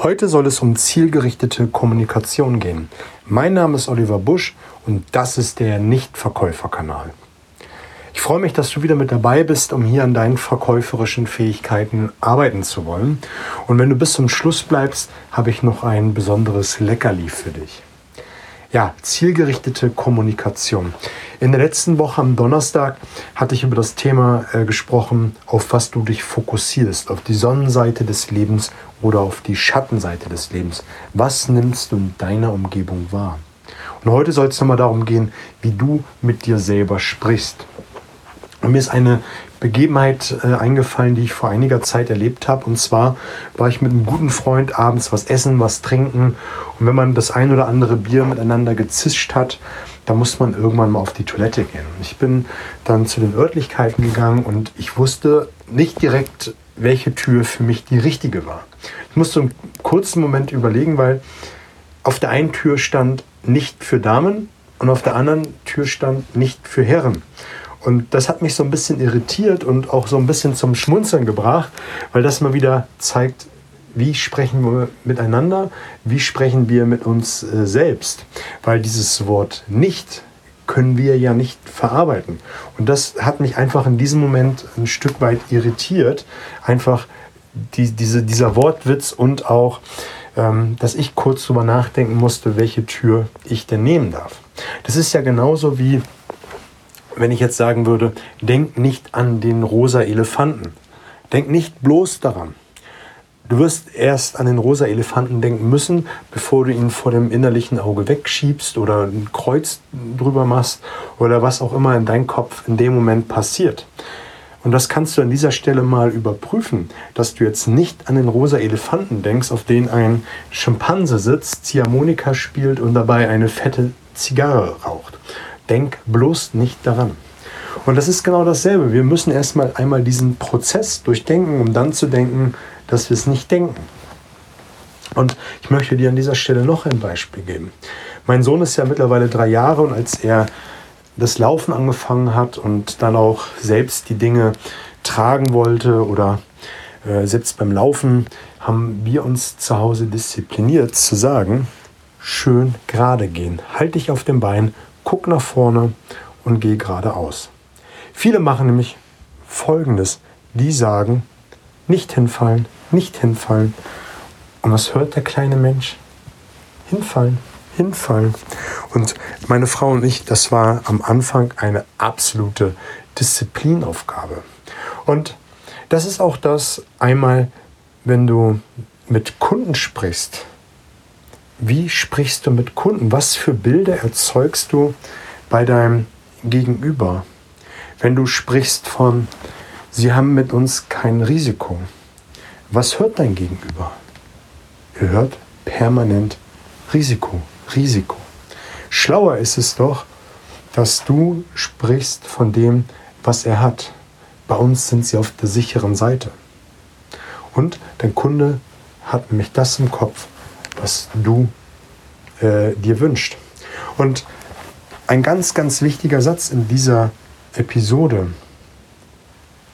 Heute soll es um zielgerichtete Kommunikation gehen. Mein Name ist Oliver Busch und das ist der Nichtverkäuferkanal. Ich freue mich, dass du wieder mit dabei bist, um hier an deinen verkäuferischen Fähigkeiten arbeiten zu wollen. Und wenn du bis zum Schluss bleibst, habe ich noch ein besonderes Leckerli für dich. Ja, zielgerichtete Kommunikation. In der letzten Woche am Donnerstag hatte ich über das Thema äh, gesprochen, auf was du dich fokussierst, auf die Sonnenseite des Lebens oder auf die Schattenseite des Lebens. Was nimmst du in deiner Umgebung wahr? Und heute soll es nochmal darum gehen, wie du mit dir selber sprichst. Und mir ist eine Begebenheit äh, eingefallen, die ich vor einiger Zeit erlebt habe. Und zwar war ich mit einem guten Freund abends was essen, was trinken. Und wenn man das ein oder andere Bier miteinander gezischt hat, da muss man irgendwann mal auf die Toilette gehen. Ich bin dann zu den Örtlichkeiten gegangen und ich wusste nicht direkt, welche Tür für mich die richtige war. Ich musste einen kurzen Moment überlegen, weil auf der einen Tür stand nicht für Damen und auf der anderen Tür stand nicht für Herren. Und das hat mich so ein bisschen irritiert und auch so ein bisschen zum Schmunzeln gebracht, weil das mal wieder zeigt, wie sprechen wir miteinander, wie sprechen wir mit uns äh, selbst. Weil dieses Wort nicht können wir ja nicht verarbeiten. Und das hat mich einfach in diesem Moment ein Stück weit irritiert. Einfach die, diese, dieser Wortwitz und auch, ähm, dass ich kurz drüber nachdenken musste, welche Tür ich denn nehmen darf. Das ist ja genauso wie wenn ich jetzt sagen würde, denk nicht an den rosa Elefanten. Denk nicht bloß daran. Du wirst erst an den rosa Elefanten denken müssen, bevor du ihn vor dem innerlichen Auge wegschiebst oder ein Kreuz drüber machst oder was auch immer in deinem Kopf in dem Moment passiert. Und das kannst du an dieser Stelle mal überprüfen, dass du jetzt nicht an den rosa Elefanten denkst, auf den ein Schimpanse sitzt, Ziehharmonika spielt und dabei eine fette Zigarre raucht, Denk bloß nicht daran. Und das ist genau dasselbe. Wir müssen erstmal einmal diesen Prozess durchdenken, um dann zu denken, dass wir es nicht denken. Und ich möchte dir an dieser Stelle noch ein Beispiel geben. Mein Sohn ist ja mittlerweile drei Jahre und als er das Laufen angefangen hat und dann auch selbst die Dinge tragen wollte oder äh, selbst beim Laufen, haben wir uns zu Hause diszipliniert zu sagen, schön gerade gehen, halt dich auf dem Bein guck nach vorne und geh geradeaus. Viele machen nämlich Folgendes. Die sagen, nicht hinfallen, nicht hinfallen. Und was hört der kleine Mensch? Hinfallen, hinfallen. Und meine Frau und ich, das war am Anfang eine absolute Disziplinaufgabe. Und das ist auch das einmal, wenn du mit Kunden sprichst, wie sprichst du mit Kunden? Was für Bilder erzeugst du bei deinem Gegenüber? Wenn du sprichst von, sie haben mit uns kein Risiko. Was hört dein Gegenüber? Er hört permanent Risiko, Risiko. Schlauer ist es doch, dass du sprichst von dem, was er hat. Bei uns sind sie auf der sicheren Seite. Und dein Kunde hat nämlich das im Kopf, was du äh, dir wünscht. Und ein ganz, ganz wichtiger Satz in dieser Episode,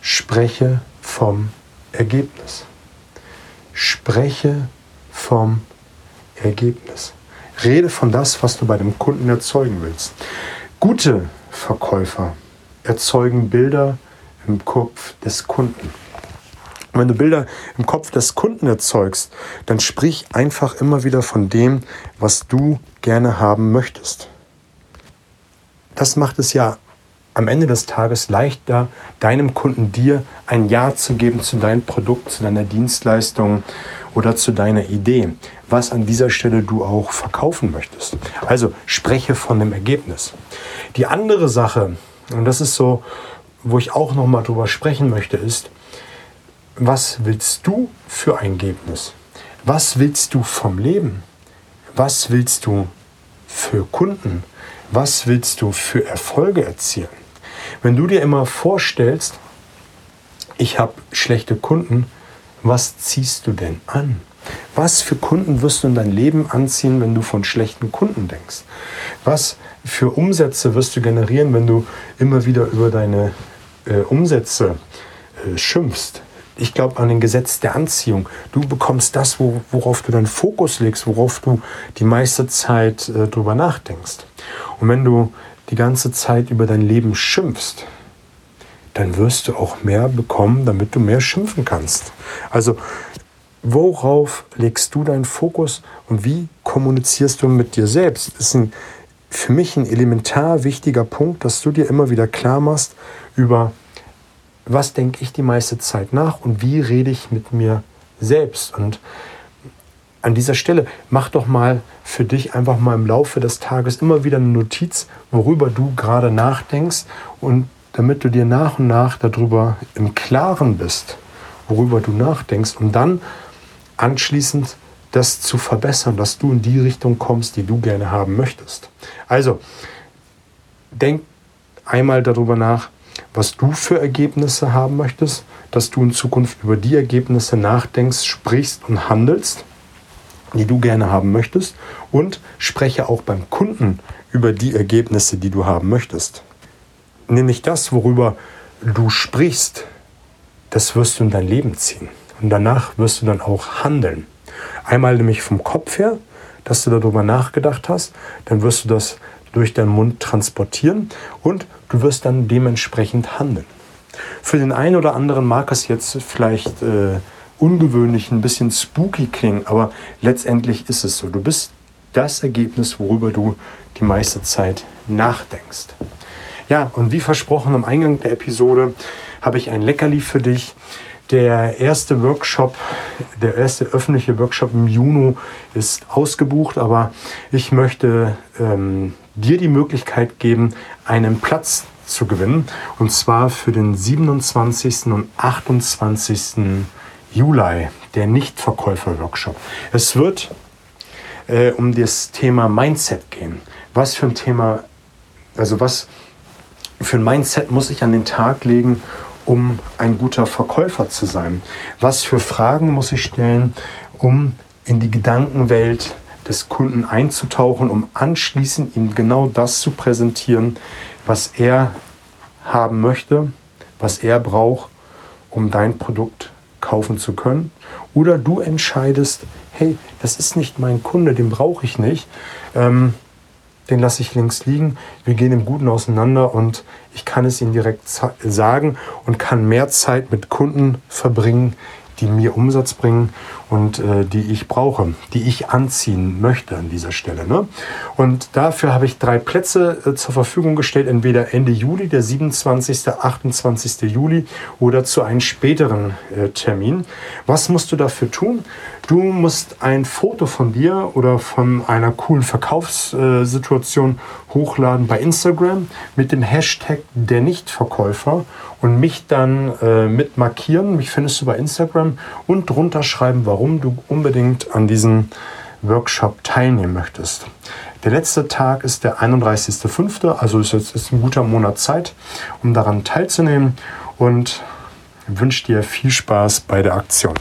spreche vom Ergebnis. Spreche vom Ergebnis. Rede von das, was du bei dem Kunden erzeugen willst. Gute Verkäufer erzeugen Bilder im Kopf des Kunden. Und wenn du Bilder im Kopf des Kunden erzeugst, dann sprich einfach immer wieder von dem, was du gerne haben möchtest. Das macht es ja am Ende des Tages leichter, deinem Kunden dir ein Ja zu geben zu deinem Produkt, zu deiner Dienstleistung oder zu deiner Idee, was an dieser Stelle du auch verkaufen möchtest. Also spreche von dem Ergebnis. Die andere Sache, und das ist so, wo ich auch noch mal drüber sprechen möchte, ist, was willst du für ein Ergebnis? Was willst du vom Leben? Was willst du für Kunden? Was willst du für Erfolge erzielen? Wenn du dir immer vorstellst, ich habe schlechte Kunden, was ziehst du denn an? Was für Kunden wirst du in dein Leben anziehen, wenn du von schlechten Kunden denkst? Was für Umsätze wirst du generieren, wenn du immer wieder über deine äh, Umsätze äh, schimpfst? ich glaube an den Gesetz der Anziehung. Du bekommst das, wo, worauf du deinen Fokus legst, worauf du die meiste Zeit äh, drüber nachdenkst. Und wenn du die ganze Zeit über dein Leben schimpfst, dann wirst du auch mehr bekommen, damit du mehr schimpfen kannst. Also, worauf legst du deinen Fokus und wie kommunizierst du mit dir selbst? Das ist ein, für mich ein elementar wichtiger Punkt, dass du dir immer wieder klar machst über was denke ich die meiste Zeit nach und wie rede ich mit mir selbst. Und an dieser Stelle mach doch mal für dich einfach mal im Laufe des Tages immer wieder eine Notiz, worüber du gerade nachdenkst und damit du dir nach und nach darüber im Klaren bist, worüber du nachdenkst und dann anschließend das zu verbessern, dass du in die Richtung kommst, die du gerne haben möchtest. Also, denk einmal darüber nach, was du für Ergebnisse haben möchtest, dass du in Zukunft über die Ergebnisse nachdenkst, sprichst und handelst, die du gerne haben möchtest und spreche auch beim Kunden über die Ergebnisse, die du haben möchtest. Nämlich das, worüber du sprichst, das wirst du in dein Leben ziehen. Und danach wirst du dann auch handeln. Einmal nämlich vom Kopf her, dass du darüber nachgedacht hast, dann wirst du das durch deinen Mund transportieren und du wirst dann dementsprechend handeln. Für den einen oder anderen mag es jetzt vielleicht äh, ungewöhnlich, ein bisschen spooky klingen, aber letztendlich ist es so. Du bist das Ergebnis, worüber du die meiste Zeit nachdenkst. Ja, und wie versprochen am Eingang der Episode habe ich ein Leckerli für dich. Der erste Workshop, der erste öffentliche Workshop im Juni ist ausgebucht, aber ich möchte ähm, dir die Möglichkeit geben, einen Platz zu gewinnen. Und zwar für den 27. und 28. Juli, der Nichtverkäufer-Workshop. Es wird äh, um das Thema Mindset gehen. Was für ein Thema, also was für ein Mindset muss ich an den Tag legen, um ein guter Verkäufer zu sein? Was für Fragen muss ich stellen, um in die Gedankenwelt des Kunden einzutauchen, um anschließend ihm genau das zu präsentieren, was er haben möchte, was er braucht, um dein Produkt kaufen zu können. Oder du entscheidest, hey, das ist nicht mein Kunde, den brauche ich nicht. Ähm, den lasse ich links liegen. Wir gehen im Guten auseinander und ich kann es Ihnen direkt sagen und kann mehr Zeit mit Kunden verbringen, die mir Umsatz bringen und äh, die ich brauche, die ich anziehen möchte an dieser Stelle. Ne? Und dafür habe ich drei Plätze äh, zur Verfügung gestellt, entweder Ende Juli, der 27., 28. Juli oder zu einem späteren äh, Termin. Was musst du dafür tun? Du musst ein Foto von dir oder von einer coolen Verkaufssituation hochladen bei Instagram mit dem Hashtag der Nichtverkäufer und mich dann äh, mit markieren. Mich findest du bei Instagram und drunter schreiben, warum du unbedingt an diesem Workshop teilnehmen möchtest. Der letzte Tag ist der 31.05., also ist jetzt ist ein guter Monat Zeit, um daran teilzunehmen und wünsche dir viel Spaß bei der Aktion.